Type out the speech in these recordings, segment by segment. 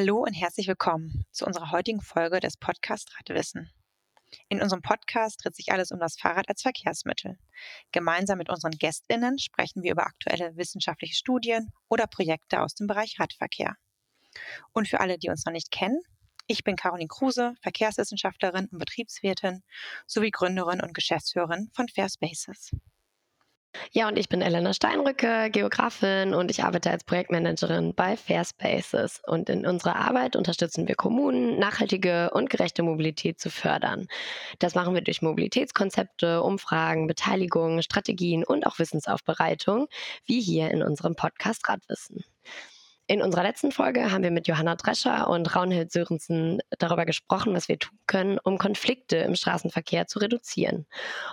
Hallo und herzlich willkommen zu unserer heutigen Folge des Podcast Radwissen. In unserem Podcast dreht sich alles um das Fahrrad als Verkehrsmittel. Gemeinsam mit unseren GästInnen sprechen wir über aktuelle wissenschaftliche Studien oder Projekte aus dem Bereich Radverkehr. Und für alle, die uns noch nicht kennen, ich bin Caroline Kruse, Verkehrswissenschaftlerin und Betriebswirtin sowie Gründerin und Geschäftsführerin von Fair Spaces. Ja, und ich bin Elena Steinrücke, Geografin und ich arbeite als Projektmanagerin bei Fair Spaces. Und in unserer Arbeit unterstützen wir Kommunen, nachhaltige und gerechte Mobilität zu fördern. Das machen wir durch Mobilitätskonzepte, Umfragen, Beteiligung, Strategien und auch Wissensaufbereitung, wie hier in unserem Podcast Radwissen. In unserer letzten Folge haben wir mit Johanna Drescher und Raunhild Sörensen darüber gesprochen, was wir tun können, um Konflikte im Straßenverkehr zu reduzieren.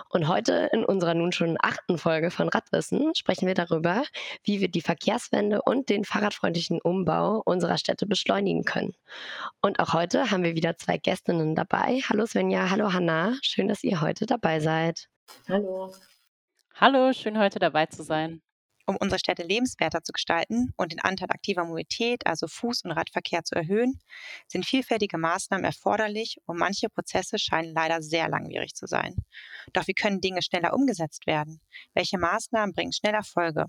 Und heute in unserer nun schon achten Folge von Radwissen sprechen wir darüber, wie wir die Verkehrswende und den fahrradfreundlichen Umbau unserer Städte beschleunigen können. Und auch heute haben wir wieder zwei Gästinnen dabei. Hallo Svenja, hallo Hanna. Schön, dass ihr heute dabei seid. Hallo. Hallo, schön heute dabei zu sein. Um unsere Städte lebenswerter zu gestalten und den Anteil aktiver Mobilität, also Fuß- und Radverkehr zu erhöhen, sind vielfältige Maßnahmen erforderlich und manche Prozesse scheinen leider sehr langwierig zu sein. Doch wie können Dinge schneller umgesetzt werden? Welche Maßnahmen bringen schnell Erfolge?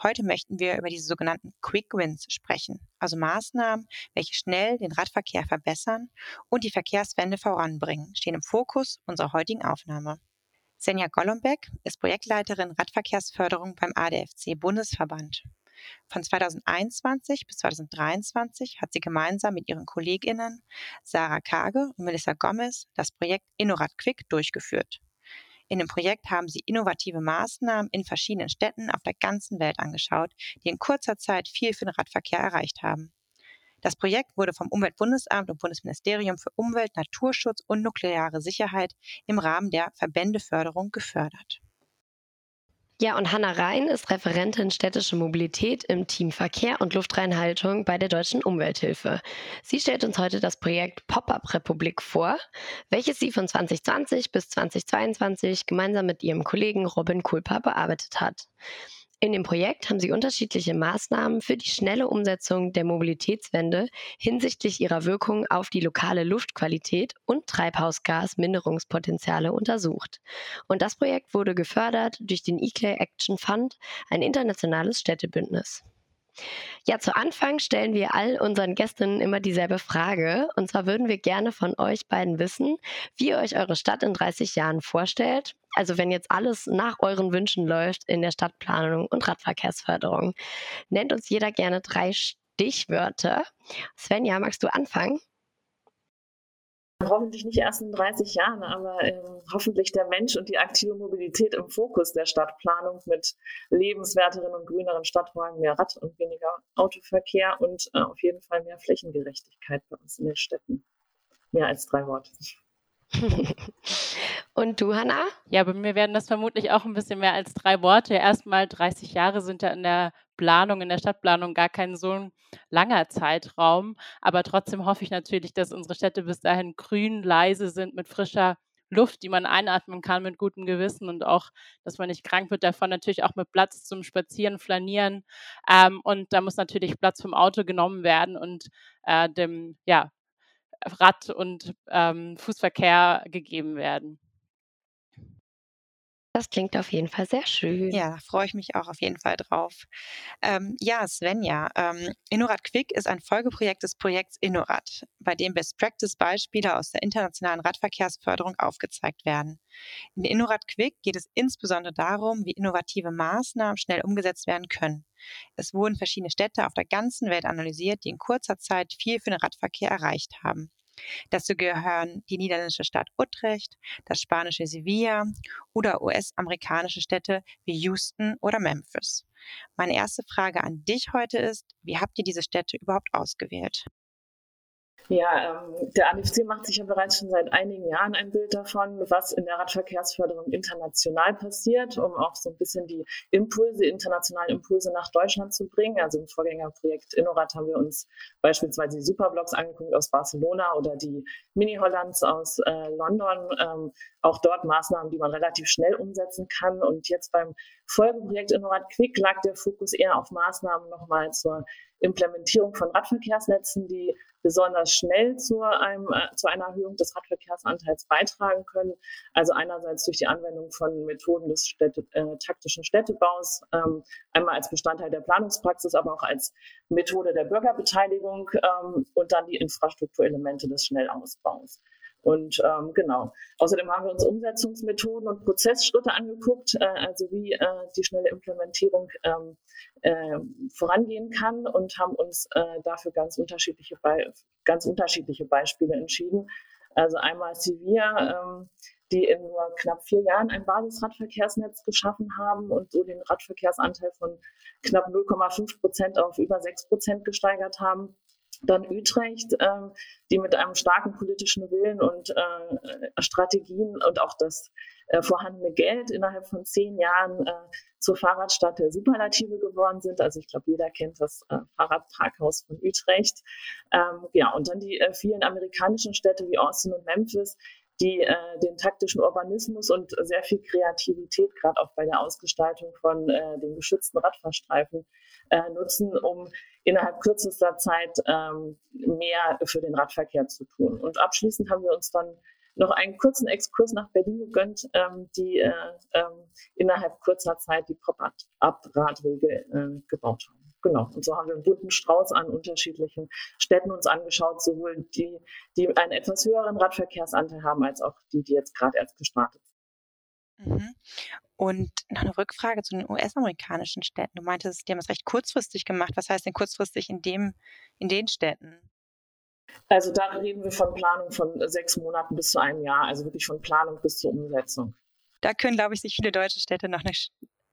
Heute möchten wir über diese sogenannten Quick Wins sprechen, also Maßnahmen, welche schnell den Radverkehr verbessern und die Verkehrswende voranbringen, stehen im Fokus unserer heutigen Aufnahme. Senja Golombek ist Projektleiterin Radverkehrsförderung beim ADFC Bundesverband. Von 2021 bis 2023 hat sie gemeinsam mit ihren KollegInnen Sarah Kage und Melissa Gomez das Projekt InnoRad Quick durchgeführt. In dem Projekt haben sie innovative Maßnahmen in verschiedenen Städten auf der ganzen Welt angeschaut, die in kurzer Zeit viel für den Radverkehr erreicht haben. Das Projekt wurde vom Umweltbundesamt und Bundesministerium für Umwelt, Naturschutz und nukleare Sicherheit im Rahmen der Verbändeförderung gefördert. Ja, und Hanna Rhein ist Referentin städtische Mobilität im Team Verkehr und Luftreinhaltung bei der Deutschen Umwelthilfe. Sie stellt uns heute das Projekt Pop-up Republik vor, welches sie von 2020 bis 2022 gemeinsam mit ihrem Kollegen Robin Kulpa bearbeitet hat. In dem Projekt haben sie unterschiedliche Maßnahmen für die schnelle Umsetzung der Mobilitätswende hinsichtlich ihrer Wirkung auf die lokale Luftqualität und Treibhausgasminderungspotenziale untersucht. Und das Projekt wurde gefördert durch den eClay Action Fund, ein internationales Städtebündnis. Ja, zu Anfang stellen wir all unseren Gästinnen immer dieselbe Frage. Und zwar würden wir gerne von euch beiden wissen, wie ihr euch eure Stadt in 30 Jahren vorstellt. Also wenn jetzt alles nach euren Wünschen läuft in der Stadtplanung und Radverkehrsförderung. Nennt uns jeder gerne drei Stichwörter. Svenja, magst du anfangen? hoffentlich nicht erst in 30 Jahren, aber ähm, hoffentlich der Mensch und die aktive Mobilität im Fokus der Stadtplanung mit lebenswerteren und grüneren Stadträumen, mehr Rad- und weniger Autoverkehr und äh, auf jeden Fall mehr Flächengerechtigkeit bei uns in den Städten. Mehr als drei Worte. Und du, Hanna? Ja, bei mir werden das vermutlich auch ein bisschen mehr als drei Worte. Erstmal 30 Jahre sind ja in der Planung, in der Stadtplanung gar kein so langer Zeitraum. Aber trotzdem hoffe ich natürlich, dass unsere Städte bis dahin grün, leise sind, mit frischer Luft, die man einatmen kann mit gutem Gewissen und auch, dass man nicht krank wird davon, natürlich auch mit Platz zum Spazieren, Flanieren. Ähm, und da muss natürlich Platz vom Auto genommen werden und äh, dem ja, Rad- und ähm, Fußverkehr gegeben werden. Das klingt auf jeden Fall sehr schön. Ja, da freue ich mich auch auf jeden Fall drauf. Ähm, ja, Svenja, ähm, Innorad Quick ist ein Folgeprojekt des Projekts Innorad, bei dem Best-Practice-Beispiele aus der internationalen Radverkehrsförderung aufgezeigt werden. In Innorad Quick geht es insbesondere darum, wie innovative Maßnahmen schnell umgesetzt werden können. Es wurden verschiedene Städte auf der ganzen Welt analysiert, die in kurzer Zeit viel für den Radverkehr erreicht haben. Dazu gehören die niederländische Stadt Utrecht, das spanische Sevilla oder US-amerikanische Städte wie Houston oder Memphis. Meine erste Frage an dich heute ist, wie habt ihr diese Städte überhaupt ausgewählt? Ja, ähm, der ADFC macht sich ja bereits schon seit einigen Jahren ein Bild davon, was in der Radverkehrsförderung international passiert, um auch so ein bisschen die Impulse, internationalen Impulse nach Deutschland zu bringen. Also im Vorgängerprojekt Innorad haben wir uns beispielsweise die Superblocks angeguckt aus Barcelona oder die Mini-Hollands aus äh, London. Ähm, auch dort Maßnahmen, die man relativ schnell umsetzen kann. Und jetzt beim Folgeprojekt Innorat Quick lag der Fokus eher auf Maßnahmen nochmal zur Implementierung von Radverkehrsnetzen, die besonders schnell zu, einem, äh, zu einer Erhöhung des Radverkehrsanteils beitragen können. Also einerseits durch die Anwendung von Methoden des Städte, äh, taktischen Städtebaus, ähm, einmal als Bestandteil der Planungspraxis, aber auch als Methode der Bürgerbeteiligung ähm, und dann die Infrastrukturelemente des Schnellausbaus. Und ähm, genau. Außerdem haben wir uns Umsetzungsmethoden und Prozessschritte angeguckt, äh, also wie äh, die schnelle Implementierung ähm, äh, vorangehen kann und haben uns äh, dafür ganz unterschiedliche, Be ganz unterschiedliche Beispiele entschieden. Also einmal Sevilla, ähm, die in nur knapp vier Jahren ein Basisradverkehrsnetz geschaffen haben und so den Radverkehrsanteil von knapp 0,5 Prozent auf über 6 Prozent gesteigert haben. Dann Utrecht, äh, die mit einem starken politischen Willen und äh, Strategien und auch das äh, vorhandene Geld innerhalb von zehn Jahren äh, zur Fahrradstadt der Superlative geworden sind. Also ich glaube, jeder kennt das äh, Fahrradparkhaus von Utrecht. Ähm, ja, und dann die äh, vielen amerikanischen Städte wie Austin und Memphis, die äh, den taktischen Urbanismus und sehr viel Kreativität gerade auch bei der Ausgestaltung von äh, den geschützten Radfahrstreifen äh, nutzen, um innerhalb kürzester Zeit ähm, mehr für den Radverkehr zu tun. Und abschließend haben wir uns dann noch einen kurzen Exkurs nach Berlin gegönnt, ähm, die äh, ähm, innerhalb kurzer Zeit die Pop-up-Radwege äh, gebaut haben. Genau. Und so haben wir einen bunten Strauß an unterschiedlichen Städten uns angeschaut, sowohl die, die einen etwas höheren Radverkehrsanteil haben, als auch die, die jetzt gerade erst gestartet sind. Mhm. Und noch eine Rückfrage zu den US-amerikanischen Städten. Du meintest, die haben es recht kurzfristig gemacht. Was heißt denn kurzfristig in, dem, in den Städten? Also da reden wir von Planung von sechs Monaten bis zu einem Jahr, also wirklich von Planung bis zur Umsetzung. Da können, glaube ich, sich viele deutsche Städte noch eine,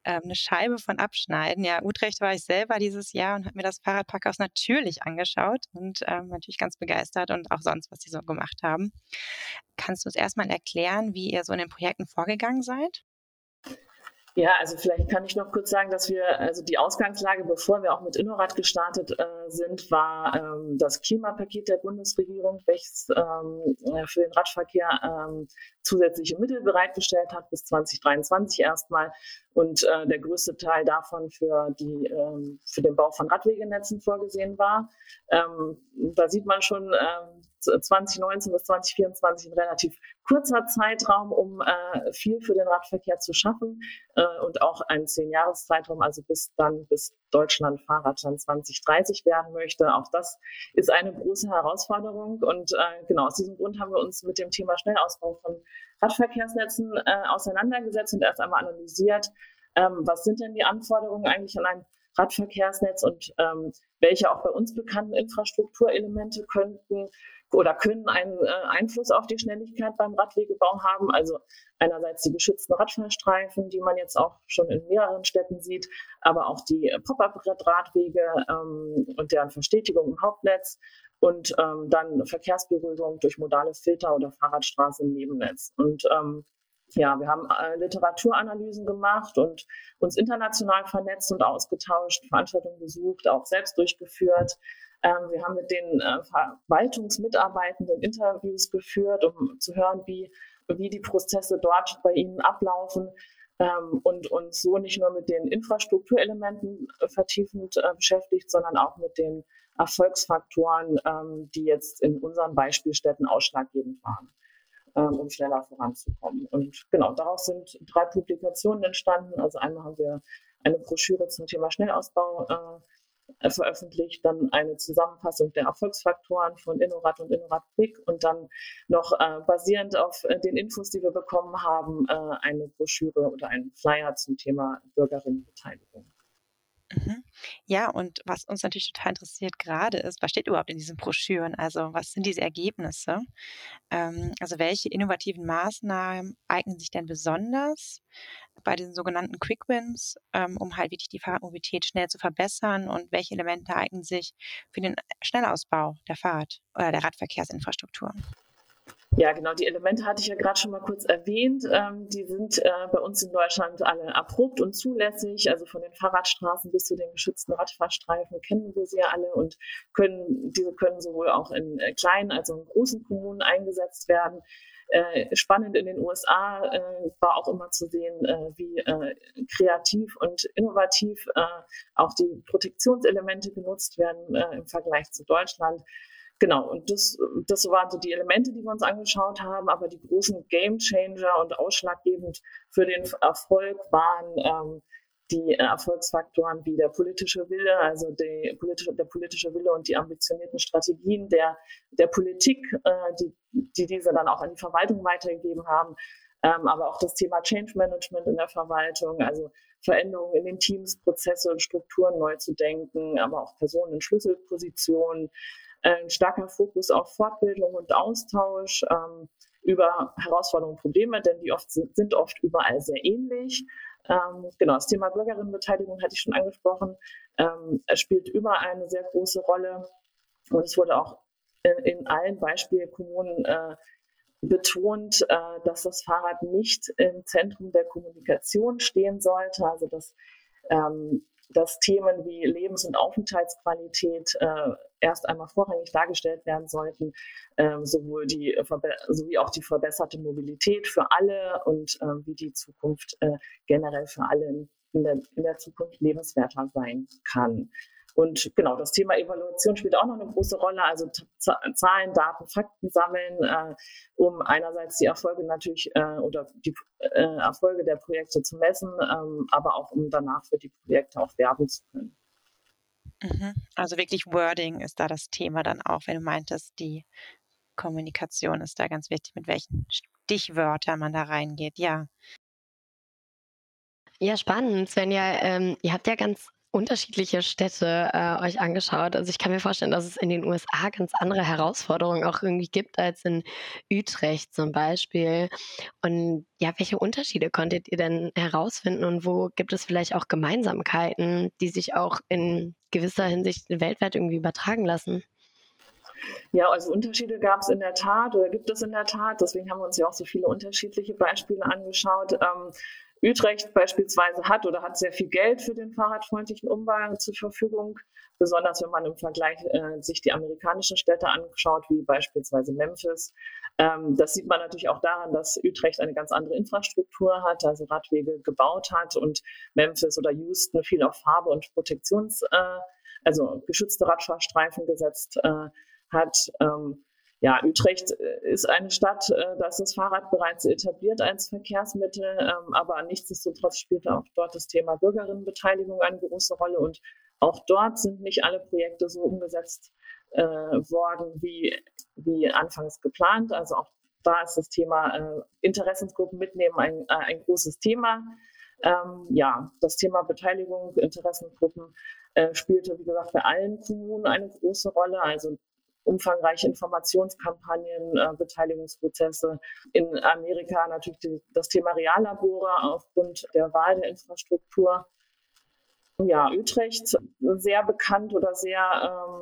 äh, eine Scheibe von abschneiden. Ja, Utrecht war ich selber dieses Jahr und habe mir das Fahrradparkhaus natürlich angeschaut und ähm, natürlich ganz begeistert und auch sonst, was sie so gemacht haben. Kannst du uns erstmal erklären, wie ihr so in den Projekten vorgegangen seid? Ja, also vielleicht kann ich noch kurz sagen, dass wir, also die Ausgangslage, bevor wir auch mit Innorat gestartet äh, sind, war ähm, das Klimapaket der Bundesregierung, welches ähm, für den Radverkehr ähm, zusätzliche Mittel bereitgestellt hat, bis 2023 erstmal. Und äh, der größte Teil davon für, die, ähm, für den Bau von Radwegenetzen vorgesehen war. Ähm, da sieht man schon, ähm, 2019 bis 2024 ein relativ kurzer Zeitraum, um äh, viel für den Radverkehr zu schaffen äh, und auch ein Zehn-Jahres-Zeitraum, also bis dann, bis Deutschland Fahrradland 2030 werden möchte. Auch das ist eine große Herausforderung und äh, genau aus diesem Grund haben wir uns mit dem Thema Schnellausbau von Radverkehrsnetzen äh, auseinandergesetzt und erst einmal analysiert, ähm, was sind denn die Anforderungen eigentlich an ein Radverkehrsnetz und ähm, welche auch bei uns bekannten Infrastrukturelemente könnten oder können einen äh, Einfluss auf die Schnelligkeit beim Radwegebau haben. Also einerseits die geschützten Radfahrstreifen, die man jetzt auch schon in mehreren Städten sieht, aber auch die Pop-up-Radwege ähm, und deren Verstetigung im Hauptnetz und ähm, dann Verkehrsberuhigung durch modale Filter oder Fahrradstraße im Nebennetz. Und ähm, ja, wir haben äh, Literaturanalysen gemacht und uns international vernetzt und ausgetauscht, Veranstaltungen besucht, auch selbst durchgeführt. Ähm, wir haben mit den äh, Verwaltungsmitarbeitenden Interviews geführt, um zu hören, wie, wie die Prozesse dort bei ihnen ablaufen ähm, und uns so nicht nur mit den Infrastrukturelementen äh, vertiefend äh, beschäftigt, sondern auch mit den Erfolgsfaktoren, ähm, die jetzt in unseren Beispielstätten ausschlaggebend waren ähm, um schneller voranzukommen. Und genau, daraus sind drei Publikationen entstanden. Also einmal haben wir eine Broschüre zum Thema Schnellausbau äh, veröffentlicht, dann eine Zusammenfassung der Erfolgsfaktoren von Innorat und Innorat Quick und dann noch äh, basierend auf äh, den Infos, die wir bekommen haben, äh, eine Broschüre oder einen Flyer zum Thema Bürgerinnenbeteiligung. Mhm. Ja, und was uns natürlich total interessiert gerade ist, was steht überhaupt in diesen Broschüren? Also was sind diese Ergebnisse? Ähm, also welche innovativen Maßnahmen eignen sich denn besonders bei den sogenannten Quick Wins, ähm, um halt wirklich die Fahrradmobilität schnell zu verbessern? Und welche Elemente eignen sich für den Schnellausbau der Fahrrad- oder der Radverkehrsinfrastruktur? Ja, genau, die Elemente hatte ich ja gerade schon mal kurz erwähnt. Ähm, die sind äh, bei uns in Deutschland alle erprobt und zulässig. Also von den Fahrradstraßen bis zu den geschützten Radfahrstreifen kennen wir sie ja alle und können, diese können sowohl auch in äh, kleinen als auch in großen Kommunen eingesetzt werden. Äh, spannend in den USA äh, war auch immer zu sehen, äh, wie äh, kreativ und innovativ äh, auch die Protektionselemente genutzt werden im Vergleich zu Deutschland. Genau, und das, das waren so die Elemente, die wir uns angeschaut haben, aber die großen Game Changer und ausschlaggebend für den Erfolg waren ähm, die Erfolgsfaktoren wie der politische Wille, also die politische, der politische Wille und die ambitionierten Strategien der, der Politik, äh, die, die diese dann auch an die Verwaltung weitergegeben haben, ähm, aber auch das Thema Change Management in der Verwaltung, also Veränderungen in den Teams, Prozesse und Strukturen neu zu denken, aber auch Personen in Schlüsselpositionen, ein starker Fokus auf Fortbildung und Austausch ähm, über Herausforderungen und Probleme, denn die oft sind, sind oft überall sehr ähnlich. Ähm, genau, das Thema Bürgerinnenbeteiligung hatte ich schon angesprochen. Ähm, es spielt überall eine sehr große Rolle und es wurde auch in, in allen Beispielkommunen äh, betont, äh, dass das Fahrrad nicht im Zentrum der Kommunikation stehen sollte, also dass ähm, dass Themen wie Lebens- und Aufenthaltsqualität äh, erst einmal vorrangig dargestellt werden sollten, ähm, sowohl die sowie auch die verbesserte Mobilität für alle und äh, wie die Zukunft äh, generell für alle in, der, in der Zukunft lebenswerter sein kann. Und genau, das Thema Evaluation spielt auch noch eine große Rolle, also Zahlen, Daten, Fakten sammeln, äh, um einerseits die Erfolge natürlich äh, oder die äh, Erfolge der Projekte zu messen, ähm, aber auch um danach für die Projekte auch werben zu können. Mhm. Also wirklich Wording ist da das Thema dann auch, wenn du meintest, die Kommunikation ist da ganz wichtig, mit welchen Stichwörtern man da reingeht, ja. Ja, spannend, Svenja. Ähm, ihr habt ja ganz unterschiedliche Städte äh, euch angeschaut. Also ich kann mir vorstellen, dass es in den USA ganz andere Herausforderungen auch irgendwie gibt als in Utrecht zum Beispiel. Und ja, welche Unterschiede konntet ihr denn herausfinden und wo gibt es vielleicht auch Gemeinsamkeiten, die sich auch in gewisser Hinsicht weltweit irgendwie übertragen lassen? Ja, also Unterschiede gab es in der Tat oder gibt es in der Tat. Deswegen haben wir uns ja auch so viele unterschiedliche Beispiele angeschaut. Ähm, Utrecht beispielsweise hat oder hat sehr viel Geld für den fahrradfreundlichen Umbau zur Verfügung, besonders wenn man im Vergleich äh, sich die amerikanischen Städte anschaut, wie beispielsweise Memphis. Ähm, das sieht man natürlich auch daran, dass Utrecht eine ganz andere Infrastruktur hat, also Radwege gebaut hat und Memphis oder Houston viel auf Farbe und Protektions, äh, also geschützte Radfahrstreifen gesetzt äh, hat. Ähm, ja, Utrecht äh, ist eine Stadt, äh, da ist das Fahrrad bereits etabliert als Verkehrsmittel, ähm, aber nichtsdestotrotz spielt auch dort das Thema Bürgerinnenbeteiligung eine große Rolle und auch dort sind nicht alle Projekte so umgesetzt äh, worden, wie, wie anfangs geplant. Also auch da ist das Thema äh, Interessensgruppen mitnehmen ein, äh, ein großes Thema. Ähm, ja, das Thema Beteiligung, Interessengruppen äh, spielte, wie gesagt, bei allen Kommunen eine große Rolle. Also umfangreiche Informationskampagnen, äh, Beteiligungsprozesse. In Amerika natürlich die, das Thema Reallabore aufgrund der Wahl der Infrastruktur. Ja, Utrecht sehr bekannt oder sehr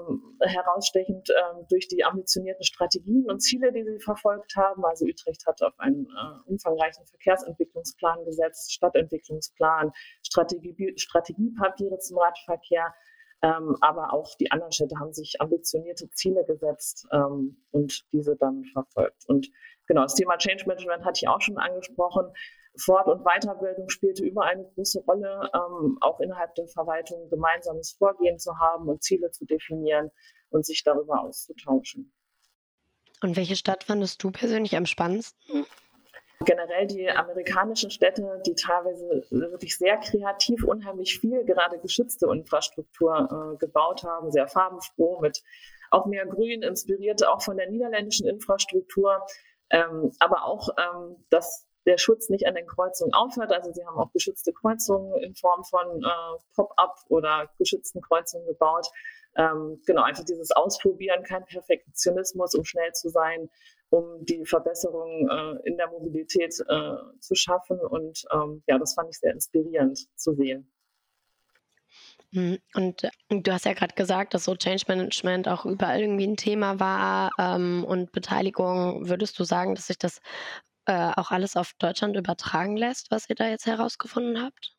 ähm, herausstechend ähm, durch die ambitionierten Strategien und Ziele, die sie verfolgt haben. Also Utrecht hat auf einen äh, umfangreichen Verkehrsentwicklungsplan gesetzt, Stadtentwicklungsplan, Strategie, Strategiepapiere zum Radverkehr, ähm, aber auch die anderen Städte haben sich ambitionierte Ziele gesetzt ähm, und diese dann verfolgt. Und genau, das Thema Change Management hatte ich auch schon angesprochen. Fort- und Weiterbildung spielte überall eine große Rolle, ähm, auch innerhalb der Verwaltung gemeinsames Vorgehen zu haben und Ziele zu definieren und sich darüber auszutauschen. Und welche Stadt fandest du persönlich am spannendsten? Generell die amerikanischen Städte, die teilweise wirklich sehr kreativ, unheimlich viel gerade geschützte Infrastruktur äh, gebaut haben, sehr farbenfroh, mit auch mehr Grün, inspiriert auch von der niederländischen Infrastruktur, ähm, aber auch, ähm, dass der Schutz nicht an den Kreuzungen aufhört. Also sie haben auch geschützte Kreuzungen in Form von äh, Pop-up oder geschützten Kreuzungen gebaut. Ähm, genau, einfach dieses Ausprobieren, kein Perfektionismus, um schnell zu sein, um die Verbesserung äh, in der Mobilität äh, zu schaffen. Und ähm, ja, das fand ich sehr inspirierend zu sehen. Mhm. Und du hast ja gerade gesagt, dass so Change Management auch überall irgendwie ein Thema war ähm, und Beteiligung. Würdest du sagen, dass sich das äh, auch alles auf Deutschland übertragen lässt, was ihr da jetzt herausgefunden habt?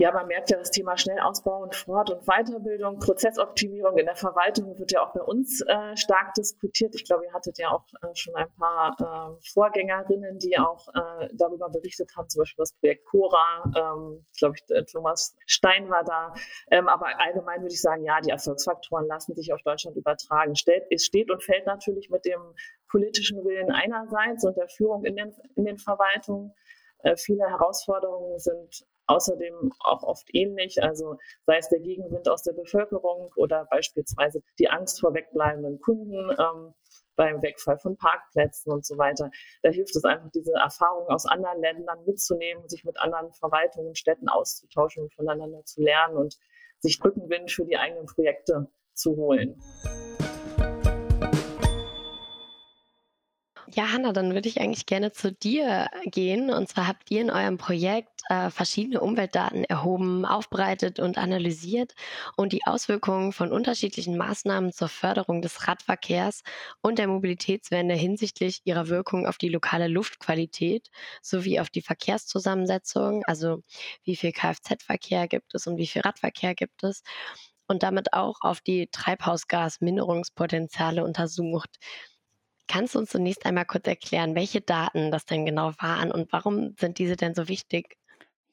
Ja, man merkt ja das Thema Schnellausbau und Fort- und Weiterbildung, Prozessoptimierung in der Verwaltung wird ja auch bei uns äh, stark diskutiert. Ich glaube, ihr hattet ja auch äh, schon ein paar äh, Vorgängerinnen, die auch äh, darüber berichtet haben, zum Beispiel das Projekt Cora. Ähm, ich glaube, ich, Thomas Stein war da. Ähm, aber allgemein würde ich sagen, ja, die Erfolgsfaktoren lassen sich auf Deutschland übertragen. Steht, es steht und fällt natürlich mit dem politischen Willen einerseits und der Führung in den, in den Verwaltungen. Äh, viele Herausforderungen sind außerdem auch oft ähnlich, also sei es der Gegenwind aus der Bevölkerung oder beispielsweise die Angst vor wegbleibenden Kunden ähm, beim Wegfall von Parkplätzen und so weiter. Da hilft es einfach, diese Erfahrungen aus anderen Ländern mitzunehmen, sich mit anderen Verwaltungen, Städten auszutauschen und voneinander zu lernen und sich Rückenwind für die eigenen Projekte zu holen. Ja, Hanna, dann würde ich eigentlich gerne zu dir gehen. Und zwar habt ihr in eurem Projekt äh, verschiedene Umweltdaten erhoben, aufbereitet und analysiert und die Auswirkungen von unterschiedlichen Maßnahmen zur Förderung des Radverkehrs und der Mobilitätswende hinsichtlich ihrer Wirkung auf die lokale Luftqualität sowie auf die Verkehrszusammensetzung, also wie viel Kfz-Verkehr gibt es und wie viel Radverkehr gibt es und damit auch auf die Treibhausgasminderungspotenziale untersucht. Kannst du uns zunächst einmal kurz erklären, welche Daten das denn genau waren und warum sind diese denn so wichtig?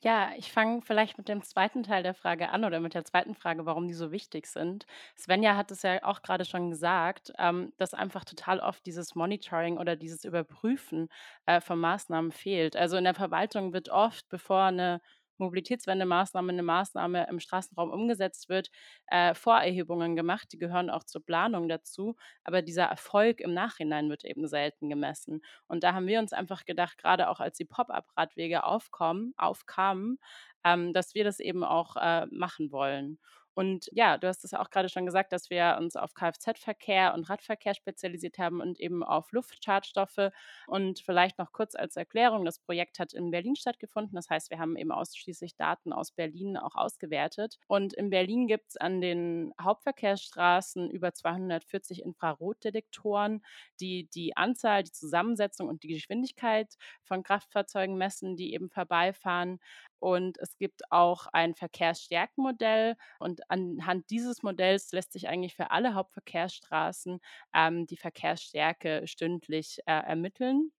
Ja, ich fange vielleicht mit dem zweiten Teil der Frage an oder mit der zweiten Frage, warum die so wichtig sind. Svenja hat es ja auch gerade schon gesagt, ähm, dass einfach total oft dieses Monitoring oder dieses Überprüfen äh, von Maßnahmen fehlt. Also in der Verwaltung wird oft, bevor eine Mobilitätswendemaßnahme eine Maßnahme im Straßenraum umgesetzt wird, äh, Vorerhebungen gemacht. Die gehören auch zur Planung dazu. Aber dieser Erfolg im Nachhinein wird eben selten gemessen. Und da haben wir uns einfach gedacht, gerade auch als die Pop-up-Radwege aufkommen, aufkamen, ähm, dass wir das eben auch äh, machen wollen. Und ja, du hast es auch gerade schon gesagt, dass wir uns auf Kfz-Verkehr und Radverkehr spezialisiert haben und eben auf Luftschadstoffe. Und vielleicht noch kurz als Erklärung, das Projekt hat in Berlin stattgefunden. Das heißt, wir haben eben ausschließlich Daten aus Berlin auch ausgewertet. Und in Berlin gibt es an den Hauptverkehrsstraßen über 240 Infrarotdetektoren, die die Anzahl, die Zusammensetzung und die Geschwindigkeit von Kraftfahrzeugen messen, die eben vorbeifahren. Und es gibt auch ein Verkehrsstärkenmodell. Und anhand dieses Modells lässt sich eigentlich für alle Hauptverkehrsstraßen ähm, die Verkehrsstärke stündlich äh, ermitteln.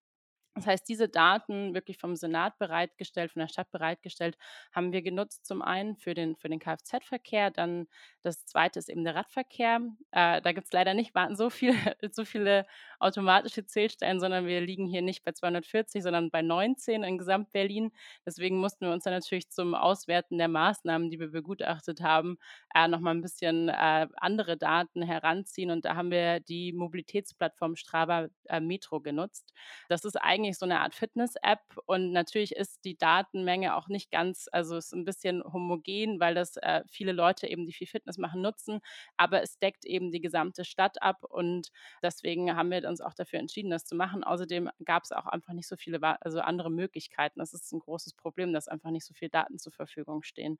Das heißt, diese Daten wirklich vom Senat bereitgestellt, von der Stadt bereitgestellt, haben wir genutzt zum einen für den, für den Kfz-Verkehr, dann das zweite ist eben der Radverkehr. Äh, da gibt es leider nicht so, viel, so viele automatische Zählstellen, sondern wir liegen hier nicht bei 240, sondern bei 19 in Gesamt-Berlin. Deswegen mussten wir uns dann natürlich zum Auswerten der Maßnahmen, die wir begutachtet haben, äh, nochmal ein bisschen äh, andere Daten heranziehen. Und da haben wir die Mobilitätsplattform Strava äh, Metro genutzt. Das ist eigentlich eigentlich so eine Art Fitness-App und natürlich ist die Datenmenge auch nicht ganz, also ist ein bisschen homogen, weil das äh, viele Leute eben, die viel Fitness machen, nutzen, aber es deckt eben die gesamte Stadt ab und deswegen haben wir uns auch dafür entschieden, das zu machen. Außerdem gab es auch einfach nicht so viele, also andere Möglichkeiten. Das ist ein großes Problem, dass einfach nicht so viele Daten zur Verfügung stehen.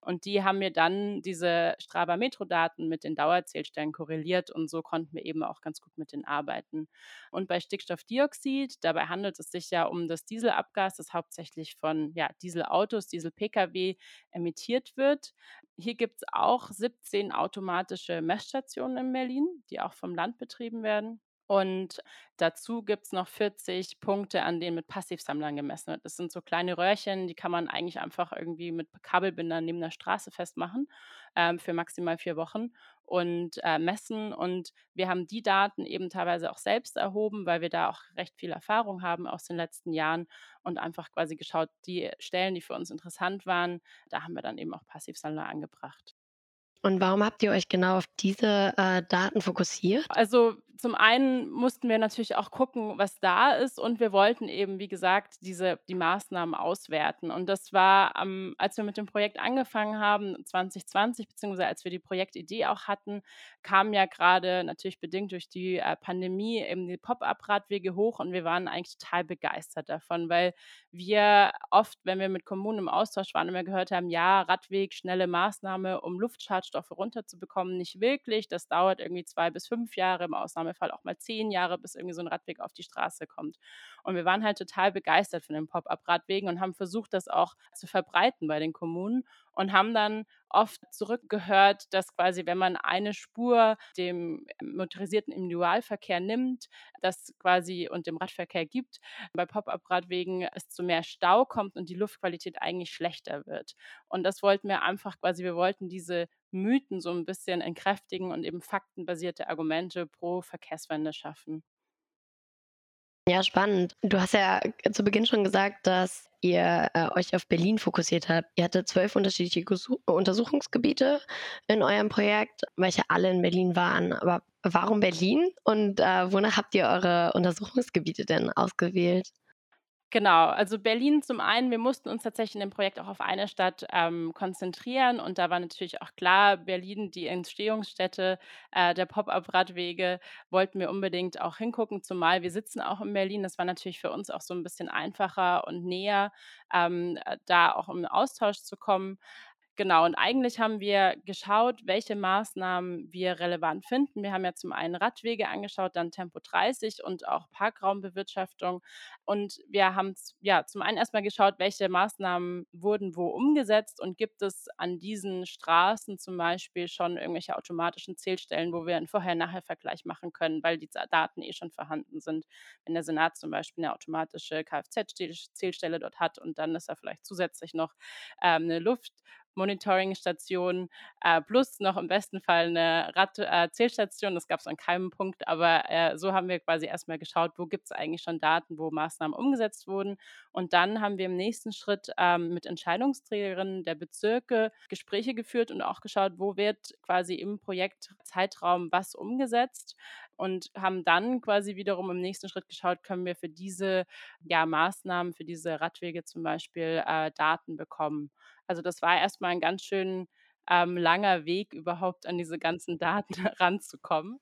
Und die haben mir dann diese Strava Metro-Daten mit den Dauerzählstellen korreliert und so konnten wir eben auch ganz gut mit denen arbeiten. Und bei Stickstoffdioxid, dabei handelt es sich ja um das Dieselabgas, das hauptsächlich von ja, Dieselautos, Diesel-Pkw emittiert wird. Hier gibt es auch 17 automatische Messstationen in Berlin, die auch vom Land betrieben werden. Und dazu gibt es noch 40 Punkte, an denen mit Passivsammlern gemessen wird. Das sind so kleine Röhrchen, die kann man eigentlich einfach irgendwie mit Kabelbindern neben der Straße festmachen ähm, für maximal vier Wochen und äh, messen. Und wir haben die Daten eben teilweise auch selbst erhoben, weil wir da auch recht viel Erfahrung haben aus den letzten Jahren und einfach quasi geschaut, die Stellen, die für uns interessant waren, da haben wir dann eben auch Passivsammler angebracht. Und warum habt ihr euch genau auf diese äh, Daten fokussiert? Also zum einen mussten wir natürlich auch gucken, was da ist und wir wollten eben, wie gesagt, diese, die Maßnahmen auswerten. Und das war, ähm, als wir mit dem Projekt angefangen haben, 2020, beziehungsweise als wir die Projektidee auch hatten, kamen ja gerade natürlich bedingt durch die äh, Pandemie eben die Pop-up-Radwege hoch und wir waren eigentlich total begeistert davon, weil wir oft, wenn wir mit Kommunen im Austausch waren, immer gehört haben, ja, Radweg, schnelle Maßnahme, um Luftschadstoffe runterzubekommen, nicht wirklich. Das dauert irgendwie zwei bis fünf Jahre im Ausnahme Ausnahmefall auch mal zehn Jahre, bis irgendwie so ein Radweg auf die Straße kommt. Und wir waren halt total begeistert von den Pop-up-Radwegen und haben versucht, das auch zu verbreiten bei den Kommunen und haben dann oft zurückgehört, dass quasi, wenn man eine Spur dem motorisierten Individualverkehr nimmt, das quasi und dem Radverkehr gibt, bei Pop-up-Radwegen es zu mehr Stau kommt und die Luftqualität eigentlich schlechter wird. Und das wollten wir einfach quasi, wir wollten diese Mythen so ein bisschen entkräftigen und eben faktenbasierte Argumente pro Verkehrswende schaffen. Ja, spannend. Du hast ja zu Beginn schon gesagt, dass ihr äh, euch auf Berlin fokussiert habt. Ihr hattet zwölf unterschiedliche Gesu Untersuchungsgebiete in eurem Projekt, welche alle in Berlin waren. Aber warum Berlin und äh, wonach habt ihr eure Untersuchungsgebiete denn ausgewählt? Genau, also Berlin zum einen, wir mussten uns tatsächlich in dem Projekt auch auf eine Stadt ähm, konzentrieren und da war natürlich auch klar, Berlin, die Entstehungsstätte äh, der Pop-up-Radwege, wollten wir unbedingt auch hingucken, zumal wir sitzen auch in Berlin. Das war natürlich für uns auch so ein bisschen einfacher und näher, ähm, äh, da auch im Austausch zu kommen. Genau, und eigentlich haben wir geschaut, welche Maßnahmen wir relevant finden. Wir haben ja zum einen Radwege angeschaut, dann Tempo 30 und auch Parkraumbewirtschaftung. Und wir haben ja zum einen erstmal geschaut, welche Maßnahmen wurden wo umgesetzt und gibt es an diesen Straßen zum Beispiel schon irgendwelche automatischen Zählstellen, wo wir einen Vorher-Nachher-Vergleich machen können, weil die Daten eh schon vorhanden sind. Wenn der Senat zum Beispiel eine automatische Kfz-Zählstelle dort hat und dann ist da vielleicht zusätzlich noch ähm, eine Luft Monitoring-Station äh, plus noch im besten Fall eine Radzählstation. Äh, das gab es an keinem Punkt, aber äh, so haben wir quasi erstmal geschaut, wo gibt es eigentlich schon Daten, wo Maßnahmen umgesetzt wurden. Und dann haben wir im nächsten Schritt ähm, mit Entscheidungsträgerinnen der Bezirke Gespräche geführt und auch geschaut, wo wird quasi im Projektzeitraum was umgesetzt und haben dann quasi wiederum im nächsten Schritt geschaut, können wir für diese ja, Maßnahmen, für diese Radwege zum Beispiel äh, Daten bekommen. Also das war erstmal ein ganz schön ähm, langer Weg, überhaupt an diese ganzen Daten ranzukommen.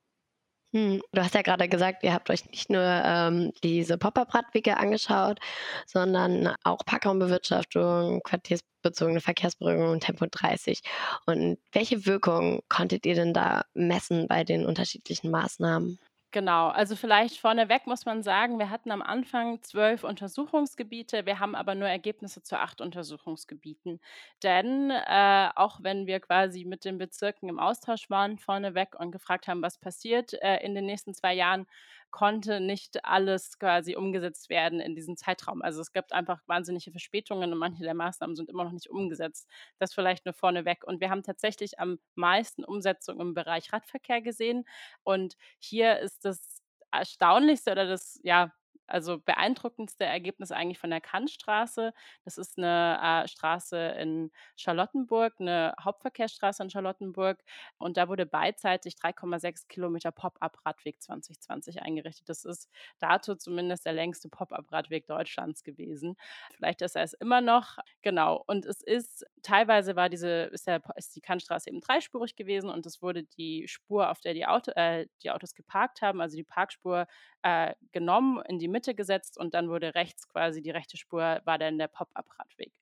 Hm, du hast ja gerade gesagt, ihr habt euch nicht nur ähm, diese Pop-up-Radwege angeschaut, sondern auch Parkraumbewirtschaftung, quartiersbezogene Verkehrsberuhigung und Tempo 30. Und welche Wirkung konntet ihr denn da messen bei den unterschiedlichen Maßnahmen? Genau, also vielleicht vorneweg muss man sagen, wir hatten am Anfang zwölf Untersuchungsgebiete, wir haben aber nur Ergebnisse zu acht Untersuchungsgebieten. Denn äh, auch wenn wir quasi mit den Bezirken im Austausch waren vorneweg und gefragt haben, was passiert äh, in den nächsten zwei Jahren, konnte nicht alles quasi umgesetzt werden in diesem Zeitraum. Also es gibt einfach wahnsinnige Verspätungen und manche der Maßnahmen sind immer noch nicht umgesetzt. Das vielleicht nur vorneweg. Und wir haben tatsächlich am meisten Umsetzung im Bereich Radverkehr gesehen. Und hier ist das Erstaunlichste oder das, ja, also beeindruckendste Ergebnis eigentlich von der Kantstraße. Das ist eine äh, Straße in Charlottenburg, eine Hauptverkehrsstraße in Charlottenburg. Und da wurde beidseitig 3,6 Kilometer Pop-up-Radweg 2020 eingerichtet. Das ist dato zumindest der längste Pop-up-Radweg Deutschlands gewesen. Vielleicht ist er es immer noch. Genau. Und es ist, teilweise war diese, ist, der, ist die Kantstraße eben dreispurig gewesen und es wurde die Spur, auf der die, Auto, äh, die Autos geparkt haben, also die Parkspur, äh, genommen, in die Mitte gesetzt und dann wurde rechts quasi die rechte Spur, war dann der Pop-up-Radweg.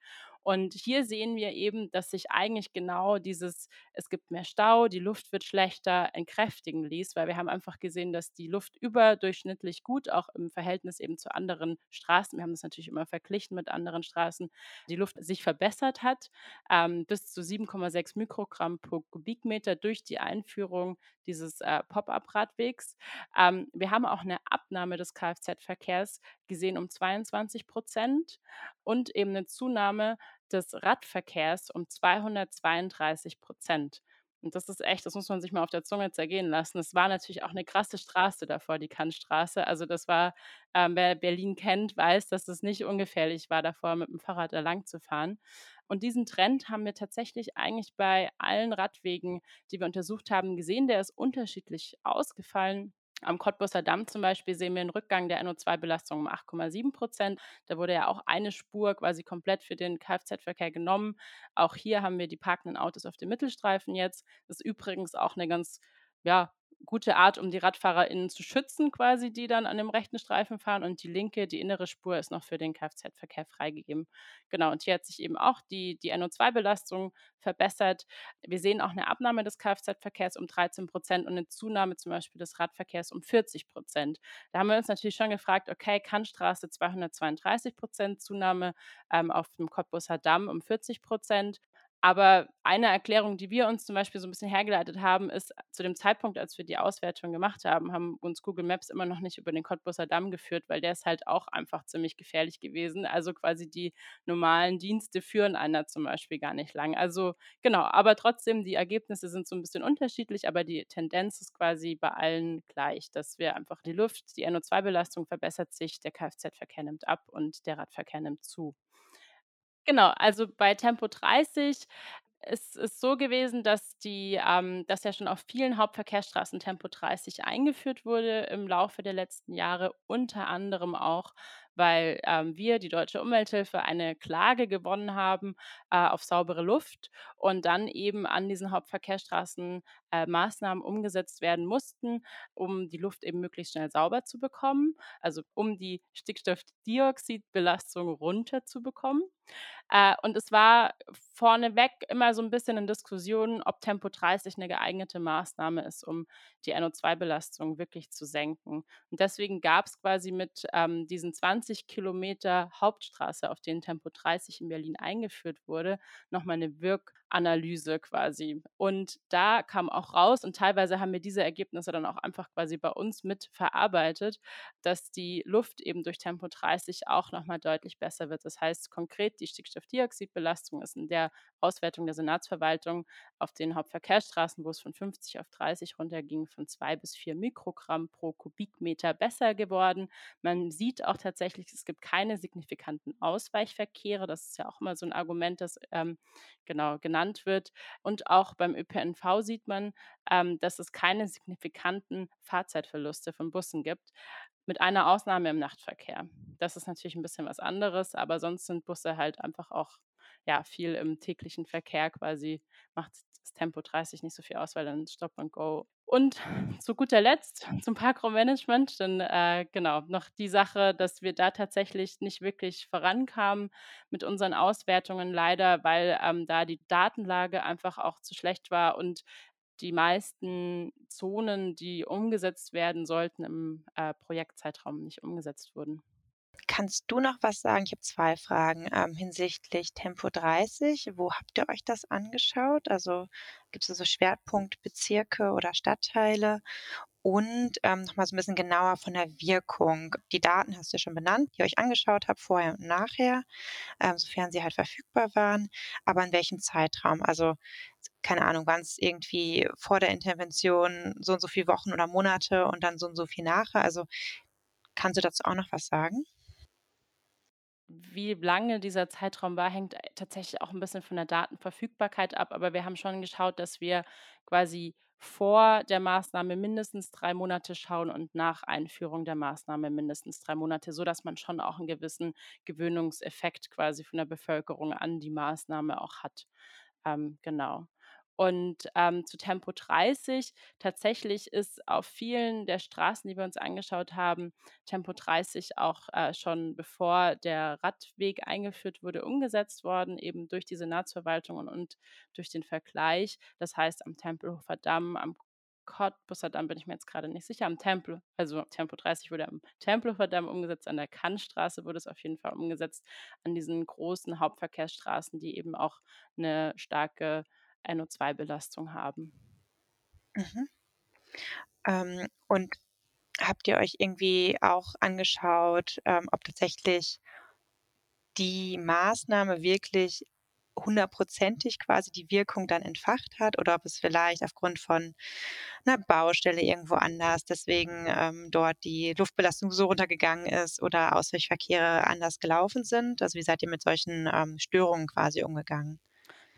Und hier sehen wir eben, dass sich eigentlich genau dieses, es gibt mehr Stau, die Luft wird schlechter, entkräftigen ließ, weil wir haben einfach gesehen, dass die Luft überdurchschnittlich gut, auch im Verhältnis eben zu anderen Straßen, wir haben das natürlich immer verglichen mit anderen Straßen, die Luft sich verbessert hat, ähm, bis zu 7,6 Mikrogramm pro Kubikmeter durch die Einführung dieses äh, Pop-up-Radwegs. Ähm, wir haben auch eine Abnahme des Kfz-Verkehrs gesehen um 22 Prozent und eben eine Zunahme des Radverkehrs um 232 Prozent. Und das ist echt, das muss man sich mal auf der Zunge zergehen lassen. Es war natürlich auch eine krasse Straße davor, die Kantstraße. Also das war, ähm, wer Berlin kennt, weiß, dass es nicht ungefährlich war, davor mit dem Fahrrad da lang zu fahren. Und diesen Trend haben wir tatsächlich eigentlich bei allen Radwegen, die wir untersucht haben, gesehen. Der ist unterschiedlich ausgefallen. Am Cottbusser Damm zum Beispiel sehen wir einen Rückgang der NO2-Belastung um 8,7 Prozent. Da wurde ja auch eine Spur quasi komplett für den Kfz-Verkehr genommen. Auch hier haben wir die parkenden Autos auf dem Mittelstreifen jetzt. Das ist übrigens auch eine ganz ja, gute Art, um die RadfahrerInnen zu schützen, quasi, die dann an dem rechten Streifen fahren. Und die linke, die innere Spur, ist noch für den Kfz-Verkehr freigegeben. Genau, und hier hat sich eben auch die, die NO2-Belastung verbessert. Wir sehen auch eine Abnahme des Kfz-Verkehrs um 13 Prozent und eine Zunahme zum Beispiel des Radverkehrs um 40 Prozent. Da haben wir uns natürlich schon gefragt, okay, Kantstraße 232 Prozent Zunahme ähm, auf dem Cottbusser Damm um 40 Prozent. Aber eine Erklärung, die wir uns zum Beispiel so ein bisschen hergeleitet haben, ist, zu dem Zeitpunkt, als wir die Auswertung gemacht haben, haben uns Google Maps immer noch nicht über den Cottbusser Damm geführt, weil der ist halt auch einfach ziemlich gefährlich gewesen. Also quasi die normalen Dienste führen einer zum Beispiel gar nicht lang. Also genau, aber trotzdem, die Ergebnisse sind so ein bisschen unterschiedlich, aber die Tendenz ist quasi bei allen gleich, dass wir einfach die Luft, die NO2-Belastung verbessert sich, der Kfz-Verkehr nimmt ab und der Radverkehr nimmt zu. Genau, also bei Tempo 30 es ist so gewesen, dass die ähm, dass ja schon auf vielen Hauptverkehrsstraßen Tempo 30 eingeführt wurde im Laufe der letzten Jahre, unter anderem auch, weil ähm, wir, die Deutsche Umwelthilfe, eine Klage gewonnen haben äh, auf saubere Luft und dann eben an diesen Hauptverkehrsstraßen äh, Maßnahmen umgesetzt werden mussten, um die Luft eben möglichst schnell sauber zu bekommen, also um die Stickstoffdioxidbelastung runterzubekommen. Äh, und es war vorneweg immer so ein bisschen in Diskussion, ob Tempo 30 eine geeignete Maßnahme ist, um die NO2-Belastung wirklich zu senken. Und deswegen gab es quasi mit ähm, diesen 20 Kilometer Hauptstraße, auf denen Tempo 30 in Berlin eingeführt wurde, nochmal eine Wirkanalyse quasi. Und da kam auch raus, und teilweise haben wir diese Ergebnisse dann auch einfach quasi bei uns mit verarbeitet, dass die Luft eben durch Tempo 30 auch nochmal deutlich besser wird. Das heißt konkret, die Stickstoffdioxidbelastung ist in der Auswertung der Senatsverwaltung auf den Hauptverkehrsstraßen, wo es von 50 auf 30 runterging, von zwei bis vier Mikrogramm pro Kubikmeter besser geworden. Man sieht auch tatsächlich, es gibt keine signifikanten Ausweichverkehre. Das ist ja auch immer so ein Argument, das ähm, genau genannt wird. Und auch beim ÖPNV sieht man, ähm, dass es keine signifikanten Fahrzeitverluste von Bussen gibt mit einer Ausnahme im Nachtverkehr. Das ist natürlich ein bisschen was anderes, aber sonst sind Busse halt einfach auch ja, viel im täglichen Verkehr quasi, macht das Tempo 30 nicht so viel aus, weil dann Stop and Go. Und zu guter Letzt zum Parkraummanagement, dann äh, genau noch die Sache, dass wir da tatsächlich nicht wirklich vorankamen mit unseren Auswertungen, leider, weil ähm, da die Datenlage einfach auch zu schlecht war und die meisten Zonen, die umgesetzt werden sollten, im äh, Projektzeitraum nicht umgesetzt wurden. Kannst du noch was sagen? Ich habe zwei Fragen ähm, hinsichtlich Tempo 30. Wo habt ihr euch das angeschaut? Also gibt es so Schwerpunktbezirke oder Stadtteile? Und ähm, nochmal so ein bisschen genauer von der Wirkung. Die Daten hast du ja schon benannt, die ihr euch angeschaut habt, vorher und nachher, ähm, sofern sie halt verfügbar waren. Aber in welchem Zeitraum? Also keine Ahnung, waren es irgendwie vor der Intervention so und so viele Wochen oder Monate und dann so und so viel nachher? Also kannst du dazu auch noch was sagen? Wie lange dieser Zeitraum war, hängt tatsächlich auch ein bisschen von der Datenverfügbarkeit ab. Aber wir haben schon geschaut, dass wir quasi vor der Maßnahme mindestens drei Monate schauen und nach Einführung der Maßnahme mindestens drei Monate, sodass man schon auch einen gewissen Gewöhnungseffekt quasi von der Bevölkerung an die Maßnahme auch hat. Ähm, genau. Und ähm, zu Tempo 30, tatsächlich ist auf vielen der Straßen, die wir uns angeschaut haben, Tempo 30 auch äh, schon bevor der Radweg eingeführt wurde, umgesetzt worden, eben durch die Senatsverwaltung und, und durch den Vergleich. Das heißt, am Tempelhofer Damm, am Cottbusser Damm bin ich mir jetzt gerade nicht sicher. Am Tempel, also Tempo 30 wurde am Tempelhofer Damm umgesetzt, an der Kannstraße wurde es auf jeden Fall umgesetzt, an diesen großen Hauptverkehrsstraßen, die eben auch eine starke NO2-Belastung haben. Mhm. Ähm, und habt ihr euch irgendwie auch angeschaut, ähm, ob tatsächlich die Maßnahme wirklich hundertprozentig quasi die Wirkung dann entfacht hat oder ob es vielleicht aufgrund von einer Baustelle irgendwo anders deswegen ähm, dort die Luftbelastung so runtergegangen ist oder Ausweichverkehre anders gelaufen sind? Also wie seid ihr mit solchen ähm, Störungen quasi umgegangen?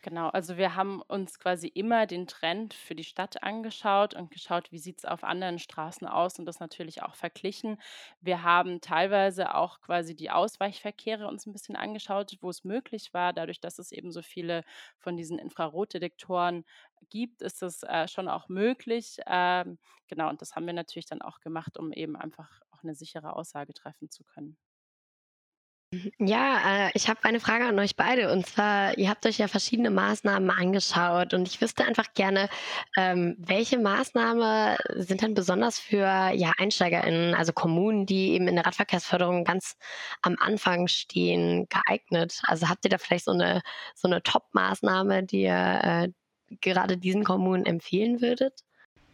Genau, also wir haben uns quasi immer den Trend für die Stadt angeschaut und geschaut, wie sieht es auf anderen Straßen aus und das natürlich auch verglichen. Wir haben teilweise auch quasi die Ausweichverkehre uns ein bisschen angeschaut, wo es möglich war. Dadurch, dass es eben so viele von diesen Infrarotdetektoren gibt, ist es äh, schon auch möglich. Ähm, genau, und das haben wir natürlich dann auch gemacht, um eben einfach auch eine sichere Aussage treffen zu können. Ja, äh, ich habe eine Frage an euch beide. Und zwar, ihr habt euch ja verschiedene Maßnahmen angeschaut und ich wüsste einfach gerne, ähm, welche Maßnahmen sind denn besonders für ja, EinsteigerInnen, also Kommunen, die eben in der Radverkehrsförderung ganz am Anfang stehen, geeignet? Also habt ihr da vielleicht so eine, so eine Top-Maßnahme, die ihr äh, gerade diesen Kommunen empfehlen würdet?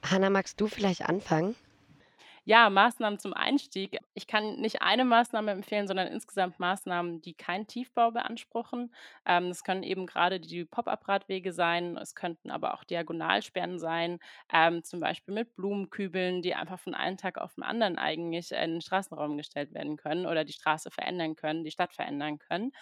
Hanna, magst du vielleicht anfangen? Ja, Maßnahmen zum Einstieg. Ich kann nicht eine Maßnahme empfehlen, sondern insgesamt Maßnahmen, die keinen Tiefbau beanspruchen. Ähm, das können eben gerade die Pop-up-Radwege sein, es könnten aber auch Diagonalsperren sein, ähm, zum Beispiel mit Blumenkübeln, die einfach von einem Tag auf den anderen eigentlich in den Straßenraum gestellt werden können oder die Straße verändern können, die Stadt verändern können.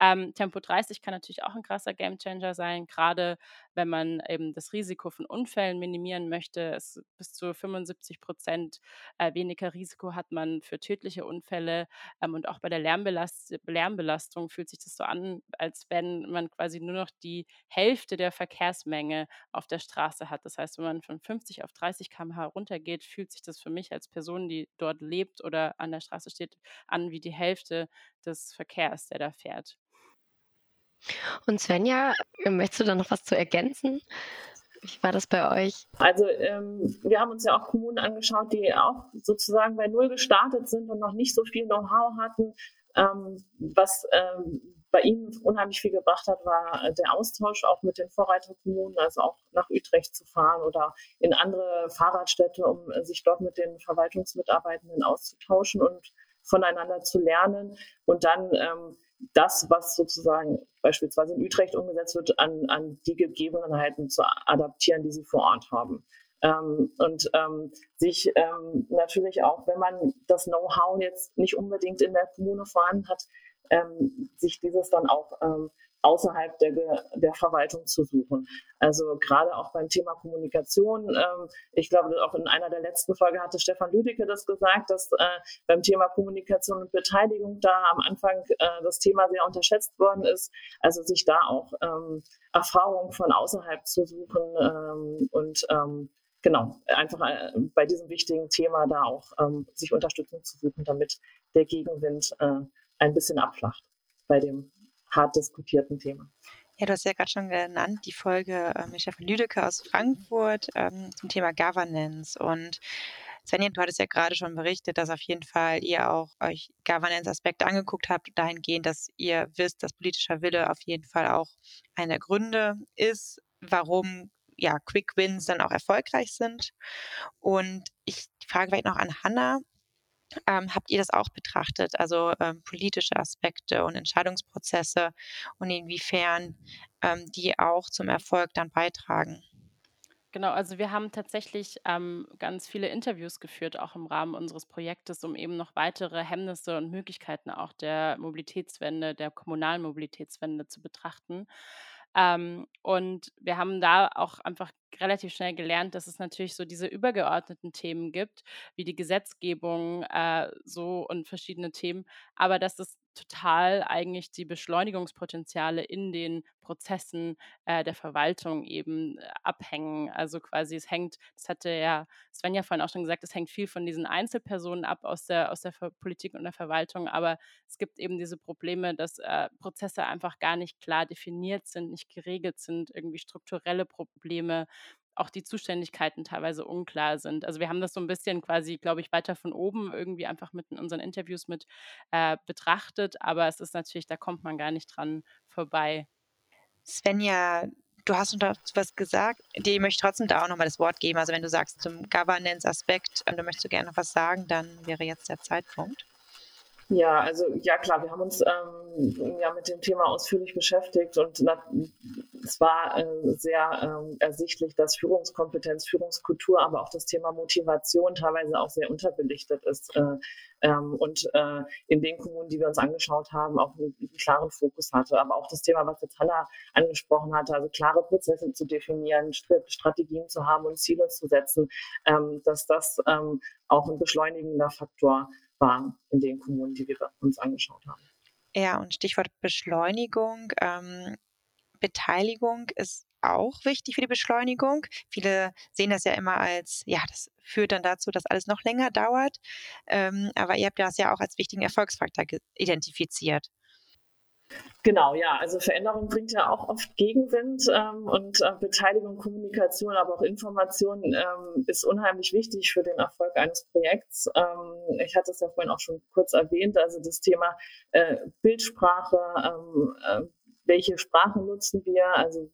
Ähm, Tempo 30 kann natürlich auch ein krasser Gamechanger sein, gerade wenn man eben das Risiko von Unfällen minimieren möchte. Es, bis zu 75 Prozent äh, weniger Risiko hat man für tödliche Unfälle. Ähm, und auch bei der Lärmbelast Lärmbelastung fühlt sich das so an, als wenn man quasi nur noch die Hälfte der Verkehrsmenge auf der Straße hat. Das heißt, wenn man von 50 auf 30 km/h runtergeht, fühlt sich das für mich als Person, die dort lebt oder an der Straße steht, an wie die Hälfte des Verkehrs, der da fährt. Und Svenja, möchtest du da noch was zu ergänzen? Wie war das bei euch? Also ähm, wir haben uns ja auch Kommunen angeschaut, die auch sozusagen bei Null gestartet sind und noch nicht so viel Know-how hatten. Ähm, was ähm, bei ihnen unheimlich viel gebracht hat, war der Austausch auch mit den Vorreiterkommunen, also auch nach Utrecht zu fahren oder in andere Fahrradstädte, um sich dort mit den Verwaltungsmitarbeitenden auszutauschen und voneinander zu lernen und dann ähm, das, was sozusagen beispielsweise in Utrecht umgesetzt wird, an, an die Gegebenheiten zu adaptieren, die sie vor Ort haben. Ähm, und ähm, sich ähm, natürlich auch, wenn man das Know-how jetzt nicht unbedingt in der Kommune vorhanden hat, ähm, sich dieses dann auch ähm, außerhalb der, der Verwaltung zu suchen. Also gerade auch beim Thema Kommunikation. Ähm, ich glaube, auch in einer der letzten Folgen hatte Stefan Lüdecke das gesagt, dass äh, beim Thema Kommunikation und Beteiligung da am Anfang äh, das Thema sehr unterschätzt worden ist. Also sich da auch ähm, Erfahrungen von außerhalb zu suchen ähm, und ähm, genau, einfach äh, bei diesem wichtigen Thema da auch ähm, sich Unterstützung zu suchen, damit der Gegenwind äh, ein bisschen abflacht bei dem hart diskutierten Thema. Ja, du hast ja gerade schon genannt, die Folge äh, mit Stefan Lüdecke aus Frankfurt ähm, zum Thema Governance. Und Svenja, du hattest ja gerade schon berichtet, dass auf jeden Fall ihr auch euch Governance-Aspekte angeguckt habt, dahingehend, dass ihr wisst, dass politischer Wille auf jeden Fall auch einer Gründe ist, warum ja, Quick Wins dann auch erfolgreich sind. Und ich frage vielleicht noch an Hannah, ähm, habt ihr das auch betrachtet, also ähm, politische Aspekte und Entscheidungsprozesse und inwiefern ähm, die auch zum Erfolg dann beitragen? Genau, also wir haben tatsächlich ähm, ganz viele Interviews geführt, auch im Rahmen unseres Projektes, um eben noch weitere Hemmnisse und Möglichkeiten auch der Mobilitätswende, der kommunalen Mobilitätswende zu betrachten. Ähm, und wir haben da auch einfach relativ schnell gelernt, dass es natürlich so diese übergeordneten Themen gibt, wie die Gesetzgebung äh, so und verschiedene Themen, aber dass es total eigentlich die Beschleunigungspotenziale in den Prozessen äh, der Verwaltung eben äh, abhängen. Also quasi es hängt, das hatte ja Svenja vorhin auch schon gesagt, es hängt viel von diesen Einzelpersonen ab aus der, aus der Politik und der Verwaltung, aber es gibt eben diese Probleme, dass äh, Prozesse einfach gar nicht klar definiert sind, nicht geregelt sind, irgendwie strukturelle Probleme auch die Zuständigkeiten teilweise unklar sind. Also wir haben das so ein bisschen quasi, glaube ich, weiter von oben irgendwie einfach mit in unseren Interviews mit äh, betrachtet, aber es ist natürlich, da kommt man gar nicht dran vorbei. Svenja, du hast dazu was gesagt. Dir möchte ich trotzdem da auch nochmal das Wort geben. Also wenn du sagst zum Governance-Aspekt, und du möchtest gerne noch was sagen, dann wäre jetzt der Zeitpunkt. Ja, also ja klar, wir haben uns ähm, ja mit dem Thema ausführlich beschäftigt und na, es war äh, sehr ähm, ersichtlich, dass Führungskompetenz, Führungskultur, aber auch das Thema Motivation teilweise auch sehr unterbelichtet ist. Äh, ähm, und äh, in den Kommunen, die wir uns angeschaut haben, auch einen, einen, klaren Fokus hatte. Aber auch das Thema, was jetzt Hanna angesprochen hatte, also klare Prozesse zu definieren, Strategien zu haben und Ziele zu setzen, ähm, dass das ähm, auch ein beschleunigender Faktor war in den Kommunen, die wir uns angeschaut haben. Ja, und Stichwort Beschleunigung. Ähm, Beteiligung ist auch wichtig für die Beschleunigung. Viele sehen das ja immer als, ja, das führt dann dazu, dass alles noch länger dauert. Ähm, aber ihr habt das ja auch als wichtigen Erfolgsfaktor identifiziert. Genau, ja. Also Veränderung bringt ja auch oft Gegenwind ähm, und äh, Beteiligung, Kommunikation, aber auch Information ähm, ist unheimlich wichtig für den Erfolg eines Projekts. Ähm, ich hatte es ja vorhin auch schon kurz erwähnt, also das Thema äh, Bildsprache, äh, welche Sprache nutzen wir, also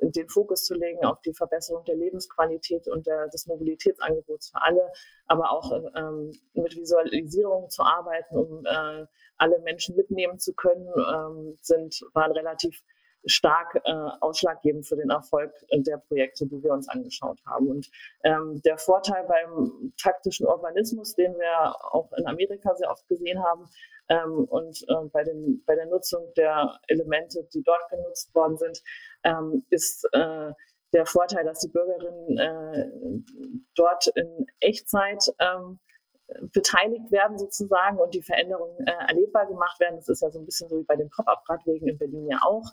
den Fokus zu legen auf die Verbesserung der Lebensqualität und der, des Mobilitätsangebots für alle, aber auch ähm, mit Visualisierung zu arbeiten, um äh, alle Menschen mitnehmen zu können, ähm, sind, waren relativ stark äh, ausschlaggebend für den Erfolg der Projekte, die wir uns angeschaut haben. Und ähm, der Vorteil beim taktischen Urbanismus, den wir auch in Amerika sehr oft gesehen haben, ähm, und äh, bei, den, bei der Nutzung der Elemente, die dort genutzt worden sind, ähm, ist äh, der Vorteil, dass die Bürgerinnen äh, dort in Echtzeit ähm, beteiligt werden sozusagen und die Veränderungen äh, erlebbar gemacht werden. Das ist ja so ein bisschen so wie bei den Pop-up-Radwegen in Berlin ja auch.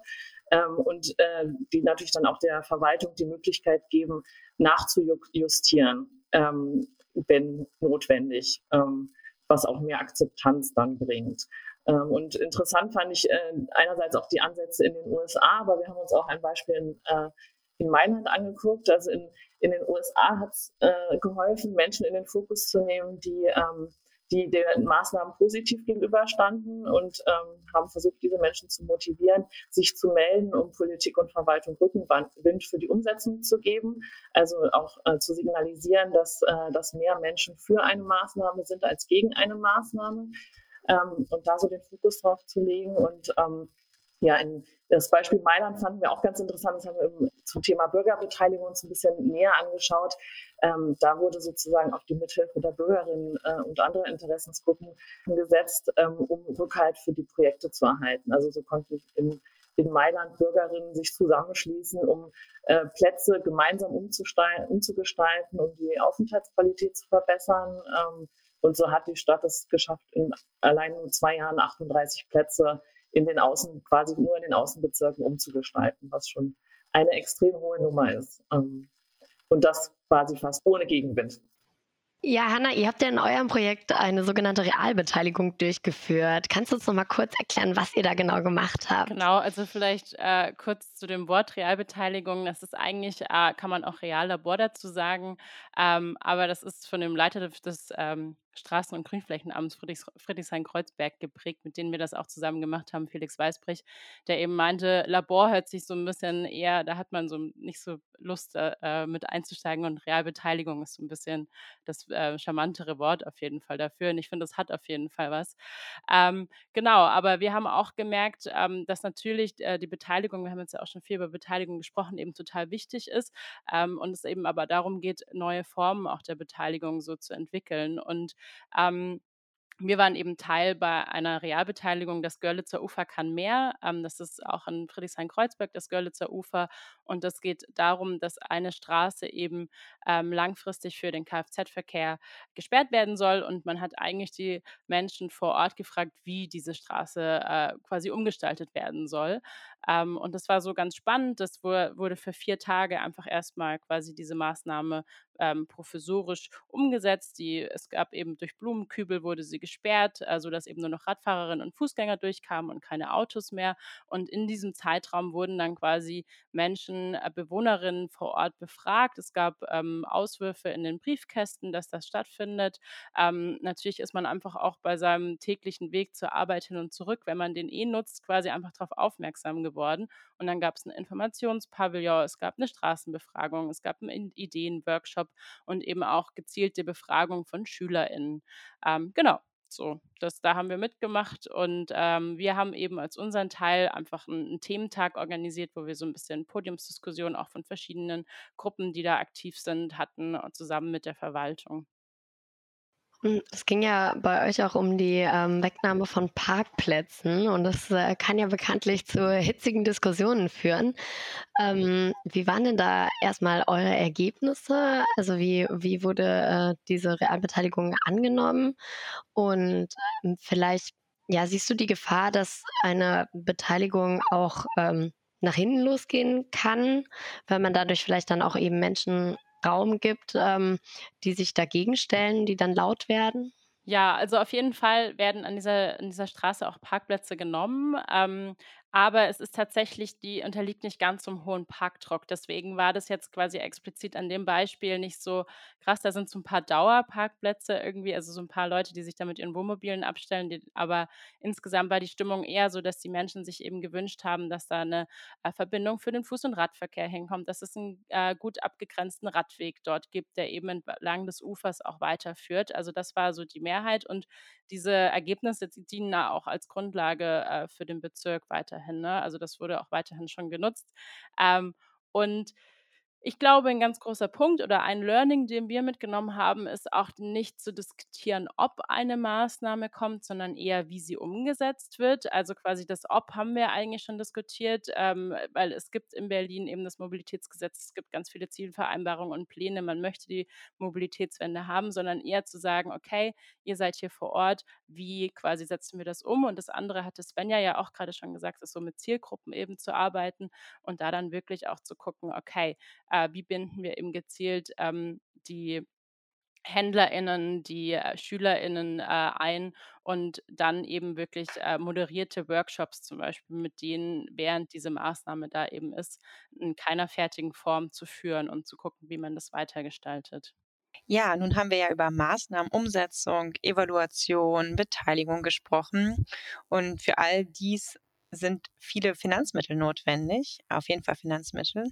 Ähm, und äh, die natürlich dann auch der Verwaltung die Möglichkeit geben, nachzujustieren, ähm, wenn notwendig. Ähm, was auch mehr Akzeptanz dann bringt. Ähm, und interessant fand ich äh, einerseits auch die Ansätze in den USA, aber wir haben uns auch ein Beispiel in, äh, in Mailand angeguckt. Also in, in den USA hat es äh, geholfen, Menschen in den Fokus zu nehmen, die ähm, die den Maßnahmen positiv gegenüberstanden und ähm, haben versucht, diese Menschen zu motivieren, sich zu melden, um Politik und Verwaltung Rückenwind für die Umsetzung zu geben. Also auch äh, zu signalisieren, dass, äh, dass mehr Menschen für eine Maßnahme sind als gegen eine Maßnahme. Ähm, und da so den Fokus drauf zu legen und ähm, ja, in, das Beispiel Mailand fanden wir auch ganz interessant. Das haben wir zum Thema Bürgerbeteiligung uns ein bisschen näher angeschaut. Ähm, da wurde sozusagen auch die Mithilfe der Bürgerinnen äh, und anderer Interessensgruppen gesetzt, ähm, um Rückhalt für die Projekte zu erhalten. Also so konnten in, in Mailand Bürgerinnen sich zusammenschließen, um äh, Plätze gemeinsam umzugestalten, um die Aufenthaltsqualität zu verbessern. Ähm, und so hat die Stadt es geschafft, in allein nur zwei Jahren 38 Plätze in den Außen, quasi nur in den Außenbezirken umzugestalten, was schon eine extrem hohe Nummer ist. Ähm, und das quasi fast ohne Gegenwind. Ja, Hanna, ihr habt ja in eurem Projekt eine sogenannte Realbeteiligung durchgeführt. Kannst du uns noch mal kurz erklären, was ihr da genau gemacht habt? Genau, also vielleicht äh, kurz zu dem Wort Realbeteiligung. Das ist eigentlich, äh, kann man auch Reallabor dazu sagen, ähm, aber das ist von dem Leiter des ähm, Straßen- und Grünflächenamts Friedrichs Friedrichshain-Kreuzberg geprägt, mit denen wir das auch zusammen gemacht haben, Felix Weißbrich, der eben meinte, Labor hört sich so ein bisschen eher, da hat man so nicht so Lust äh, äh, mit einzusteigen und Realbeteiligung ist so ein bisschen das äh, charmantere Wort auf jeden Fall dafür und ich finde, das hat auf jeden Fall was. Ähm, genau, aber wir haben auch gemerkt, ähm, dass natürlich äh, die Beteiligung, wir haben jetzt ja auch schon viel über Beteiligung gesprochen, eben total wichtig ist ähm, und es eben aber darum geht, neue Formen auch der Beteiligung so zu entwickeln und ähm, wir waren eben Teil bei einer Realbeteiligung. Das Görlitzer Ufer kann mehr. Ähm, das ist auch in Friedrichshain-Kreuzberg das Görlitzer Ufer. Und es geht darum, dass eine Straße eben ähm, langfristig für den Kfz-Verkehr gesperrt werden soll. Und man hat eigentlich die Menschen vor Ort gefragt, wie diese Straße äh, quasi umgestaltet werden soll. Ähm, und das war so ganz spannend. Das wurde für vier Tage einfach erstmal quasi diese Maßnahme ähm, professorisch umgesetzt. Die, es gab eben durch Blumenkübel wurde sie gesperrt, also dass eben nur noch Radfahrerinnen und Fußgänger durchkamen und keine Autos mehr. Und in diesem Zeitraum wurden dann quasi Menschen, äh, Bewohnerinnen vor Ort befragt. Es gab ähm, Auswürfe in den Briefkästen, dass das stattfindet. Ähm, natürlich ist man einfach auch bei seinem täglichen Weg zur Arbeit hin und zurück, wenn man den eh nutzt, quasi einfach darauf aufmerksam geworden. Und dann gab es ein Informationspavillon, es gab eine Straßenbefragung, es gab einen Ideenworkshop und eben auch gezielte Befragung von SchülerInnen. Ähm, genau. So, das, da haben wir mitgemacht und ähm, wir haben eben als unseren Teil einfach einen, einen, Thementag organisiert, wo wir so ein bisschen Podiumsdiskussionen auch von verschiedenen Gruppen, die da aktiv sind, hatten, zusammen mit der Verwaltung. Hm, es ging ja bei euch auch um die ähm, Wegnahme von Parkplätzen und das äh, kann ja bekanntlich zu hitzigen Diskussionen führen. Ähm, wie waren denn da erstmal eure Ergebnisse? Also wie, wie wurde äh, diese Realbeteiligung angenommen? Und ähm, vielleicht, ja, siehst du die Gefahr, dass eine Beteiligung auch ähm, nach hinten losgehen kann, weil man dadurch vielleicht dann auch eben Menschen Raum gibt, ähm, die sich dagegen stellen, die dann laut werden? Ja, also auf jeden Fall werden an dieser, an dieser Straße auch Parkplätze genommen. Ähm, aber es ist tatsächlich, die unterliegt nicht ganz so 'm hohen Parkdruck. Deswegen war das jetzt quasi explizit an dem Beispiel nicht so krass. Da sind so ein paar Dauerparkplätze irgendwie, also so ein paar Leute, die sich da mit ihren Wohnmobilen abstellen, die aber insgesamt war die Stimmung eher so, dass die Menschen sich eben gewünscht haben, dass da eine äh, Verbindung für den Fuß und Radverkehr hinkommt, dass es einen äh, gut abgegrenzten Radweg dort gibt, der eben entlang des Ufers auch weiterführt. Also, das war so die Mehrheit und diese Ergebnisse, die dienen da auch als Grundlage, äh, für den Bezirk weiterhin, ne? Also, das wurde auch weiterhin schon genutzt. Ähm, und ich glaube, ein ganz großer Punkt oder ein Learning, den wir mitgenommen haben, ist auch nicht zu diskutieren, ob eine Maßnahme kommt, sondern eher, wie sie umgesetzt wird. Also quasi das Ob haben wir eigentlich schon diskutiert, ähm, weil es gibt in Berlin eben das Mobilitätsgesetz, es gibt ganz viele Zielvereinbarungen und Pläne, man möchte die Mobilitätswende haben, sondern eher zu sagen, okay, ihr seid hier vor Ort, wie quasi setzen wir das um? Und das andere hatte Svenja ja auch gerade schon gesagt, ist so mit Zielgruppen eben zu arbeiten und da dann wirklich auch zu gucken, okay, äh, wie binden wir eben gezielt ähm, die HändlerInnen, die äh, SchülerInnen äh, ein und dann eben wirklich äh, moderierte Workshops zum Beispiel, mit denen während diese Maßnahme da eben ist, in keiner fertigen Form zu führen und zu gucken, wie man das weitergestaltet. Ja, nun haben wir ja über Maßnahmen, Umsetzung, Evaluation, Beteiligung gesprochen. Und für all dies sind viele Finanzmittel notwendig, auf jeden Fall Finanzmittel.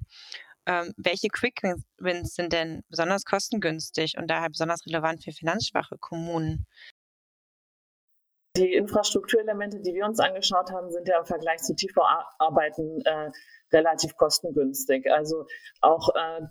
Ähm, welche Quick Wins sind denn besonders kostengünstig und daher besonders relevant für finanzschwache Kommunen? Die Infrastrukturelemente, die wir uns angeschaut haben, sind ja im Vergleich zu TV-Arbeiten äh, relativ kostengünstig. Also auch, äh,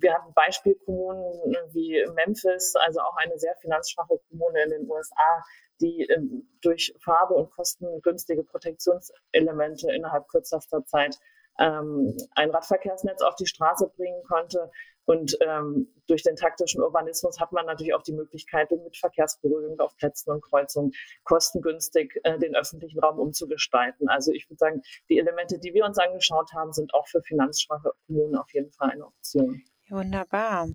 wir hatten Beispielkommunen wie Memphis, also auch eine sehr finanzschwache Kommune in den USA, die äh, durch Farbe und kostengünstige Protektionselemente innerhalb kürzester Zeit ähm, ein Radverkehrsnetz auf die Straße bringen konnte. Und ähm, durch den taktischen Urbanismus hat man natürlich auch die Möglichkeit, mit Verkehrsberuhigung auf Plätzen und Kreuzungen kostengünstig äh, den öffentlichen Raum umzugestalten. Also ich würde sagen, die Elemente, die wir uns angeschaut haben, sind auch für finanzschwache Kommunen auf jeden Fall eine Option. Wunderbar.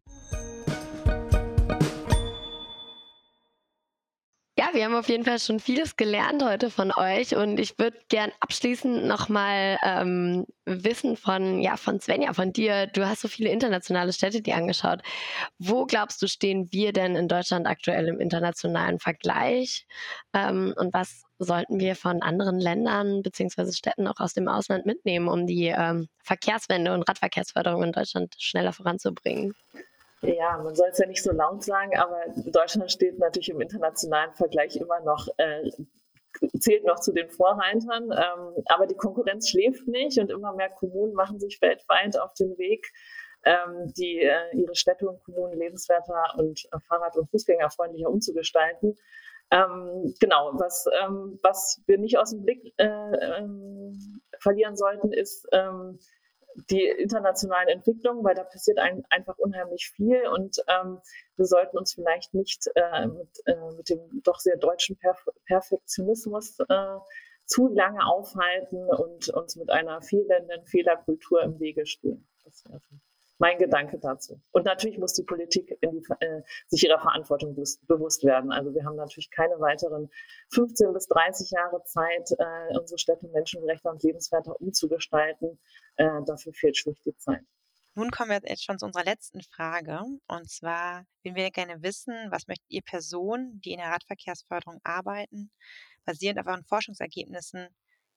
Ja, wir haben auf jeden Fall schon vieles gelernt heute von euch und ich würde gern abschließend nochmal ähm, wissen von, ja, von Svenja, von dir. Du hast so viele internationale Städte dir angeschaut. Wo glaubst du, stehen wir denn in Deutschland aktuell im internationalen Vergleich? Ähm, und was sollten wir von anderen Ländern beziehungsweise Städten auch aus dem Ausland mitnehmen, um die ähm, Verkehrswende und Radverkehrsförderung in Deutschland schneller voranzubringen? Ja, man soll es ja nicht so laut sagen, aber Deutschland steht natürlich im internationalen Vergleich immer noch, äh, zählt noch zu den Vorreitern. Ähm, aber die Konkurrenz schläft nicht und immer mehr Kommunen machen sich weltweit auf den Weg, ähm, die äh, ihre Städte und Kommunen lebenswerter und äh, Fahrrad- und Fußgängerfreundlicher umzugestalten. Ähm, genau, was, ähm, was wir nicht aus dem Blick äh, ähm, verlieren sollten, ist, ähm, die internationalen Entwicklungen, weil da passiert ein, einfach unheimlich viel und ähm, wir sollten uns vielleicht nicht äh, mit, äh, mit dem doch sehr deutschen Perf Perfektionismus äh, zu lange aufhalten und uns mit einer fehlenden Fehlerkultur im Wege stehen. Das wäre mein Gedanke dazu. Und natürlich muss die Politik die, äh, sich ihrer Verantwortung bewusst werden. Also wir haben natürlich keine weiteren 15 bis 30 Jahre Zeit, äh, unsere Städte menschengerechter und lebenswerter umzugestalten. Äh, dafür fehlt schlicht die Zeit. Nun kommen wir jetzt schon zu unserer letzten Frage. Und zwar würden wir gerne wissen, was möchtet ihr Personen, die in der Radverkehrsförderung arbeiten, basierend auf euren Forschungsergebnissen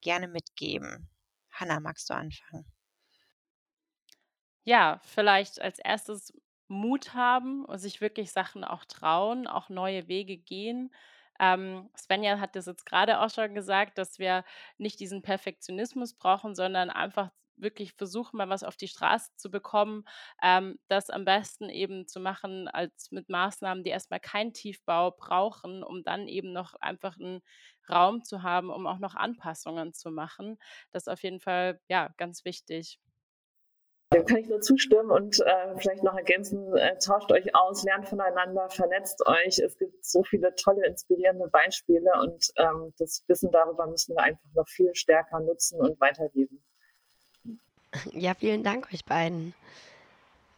gerne mitgeben? Hanna, magst du anfangen? Ja, vielleicht als erstes Mut haben und sich wirklich Sachen auch trauen, auch neue Wege gehen. Ähm, Svenja hat das jetzt gerade auch schon gesagt, dass wir nicht diesen Perfektionismus brauchen, sondern einfach wirklich versuchen, mal was auf die Straße zu bekommen, ähm, das am besten eben zu machen als mit Maßnahmen, die erstmal keinen Tiefbau brauchen, um dann eben noch einfach einen Raum zu haben, um auch noch Anpassungen zu machen. Das ist auf jeden Fall ja ganz wichtig. Dem kann ich nur zustimmen und äh, vielleicht noch ergänzen, äh, tauscht euch aus, lernt voneinander, vernetzt euch. Es gibt so viele tolle, inspirierende Beispiele und ähm, das Wissen darüber müssen wir einfach noch viel stärker nutzen und weitergeben. Ja, vielen Dank euch beiden.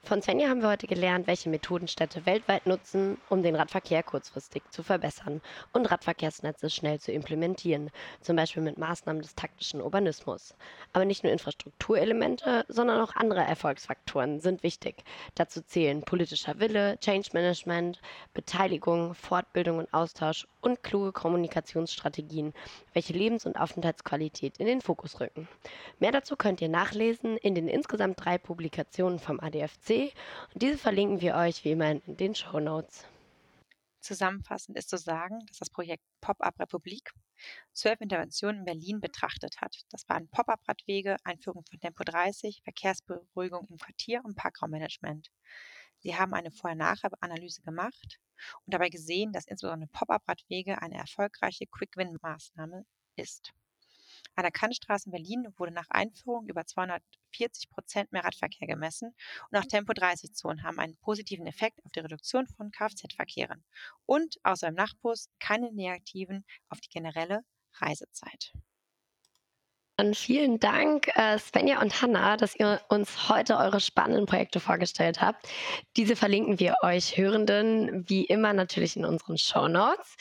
Von Svenja haben wir heute gelernt, welche Methoden Städte weltweit nutzen, um den Radverkehr kurzfristig zu verbessern und Radverkehrsnetze schnell zu implementieren, zum Beispiel mit Maßnahmen des taktischen Urbanismus. Aber nicht nur Infrastrukturelemente, sondern auch andere Erfolgsfaktoren sind wichtig. Dazu zählen politischer Wille, Change Management, Beteiligung, Fortbildung und Austausch und kluge Kommunikationsstrategien, welche Lebens- und Aufenthaltsqualität in den Fokus rücken. Mehr dazu könnt ihr nachlesen in den insgesamt drei Publikationen vom ADFC und diese verlinken wir euch wie immer in den Show Notes. Zusammenfassend ist zu sagen, dass das Projekt Pop-up Republik zwölf Interventionen in Berlin betrachtet hat. Das waren Pop-up-Radwege, Einführung von Tempo 30, Verkehrsberuhigung im Quartier und Parkraummanagement. Sie haben eine Vorher-Nachher-Analyse gemacht und dabei gesehen, dass insbesondere Pop-up-Radwege eine erfolgreiche Quick-Win-Maßnahme ist. An der Kantstraße in Berlin wurde nach Einführung über 240 Prozent mehr Radverkehr gemessen und auch Tempo-30-Zonen haben einen positiven Effekt auf die Reduktion von Kfz-Verkehren und außer im Nachtbus keine negativen auf die generelle Reisezeit. Dann vielen Dank, äh, Svenja und Hanna, dass ihr uns heute eure spannenden Projekte vorgestellt habt. Diese verlinken wir euch Hörenden wie immer natürlich in unseren Show Notes.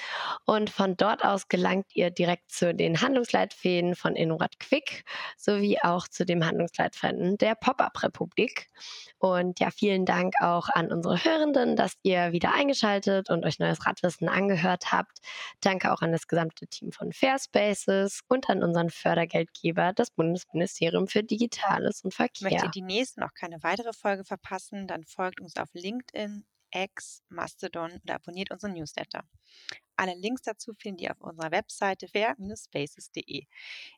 Und von dort aus gelangt ihr direkt zu den Handlungsleitfäden von Innorat Quick sowie auch zu dem Handlungsleitfäden der Pop-Up-Republik. Und ja, vielen Dank auch an unsere Hörenden, dass ihr wieder eingeschaltet und euch neues Radwissen angehört habt. Danke auch an das gesamte Team von Fairspaces und an unseren Fördergeldgeber, das Bundesministerium für Digitales und Verkehr. Möchtet ihr die nächste noch keine weitere Folge verpassen, dann folgt uns auf LinkedIn, X, Mastodon oder abonniert unseren Newsletter. Alle Links dazu findet ihr auf unserer Webseite fair-spaces.de.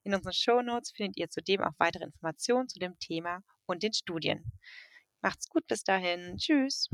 In unseren Shownotes findet ihr zudem auch weitere Informationen zu dem Thema und den Studien. Macht's gut bis dahin. Tschüss.